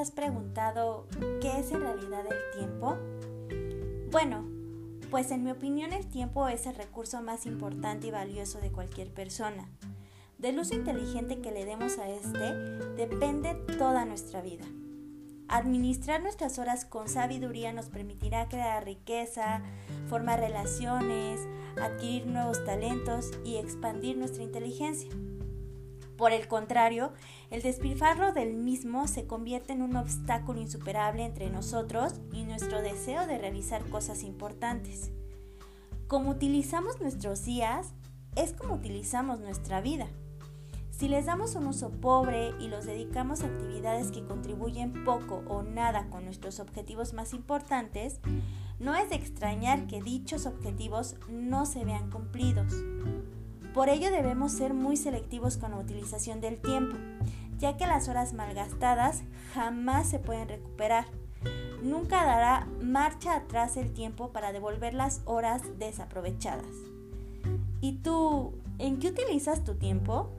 has preguntado qué es en realidad el tiempo? Bueno, pues en mi opinión el tiempo es el recurso más importante y valioso de cualquier persona. Del uso inteligente que le demos a este depende toda nuestra vida. Administrar nuestras horas con sabiduría nos permitirá crear riqueza, formar relaciones, adquirir nuevos talentos y expandir nuestra inteligencia. Por el contrario, el despilfarro del mismo se convierte en un obstáculo insuperable entre nosotros y nuestro deseo de realizar cosas importantes. Como utilizamos nuestros días, es como utilizamos nuestra vida. Si les damos un uso pobre y los dedicamos a actividades que contribuyen poco o nada con nuestros objetivos más importantes, no es de extrañar que dichos objetivos no se vean cumplidos. Por ello debemos ser muy selectivos con la utilización del tiempo, ya que las horas malgastadas jamás se pueden recuperar. Nunca dará marcha atrás el tiempo para devolver las horas desaprovechadas. ¿Y tú, en qué utilizas tu tiempo?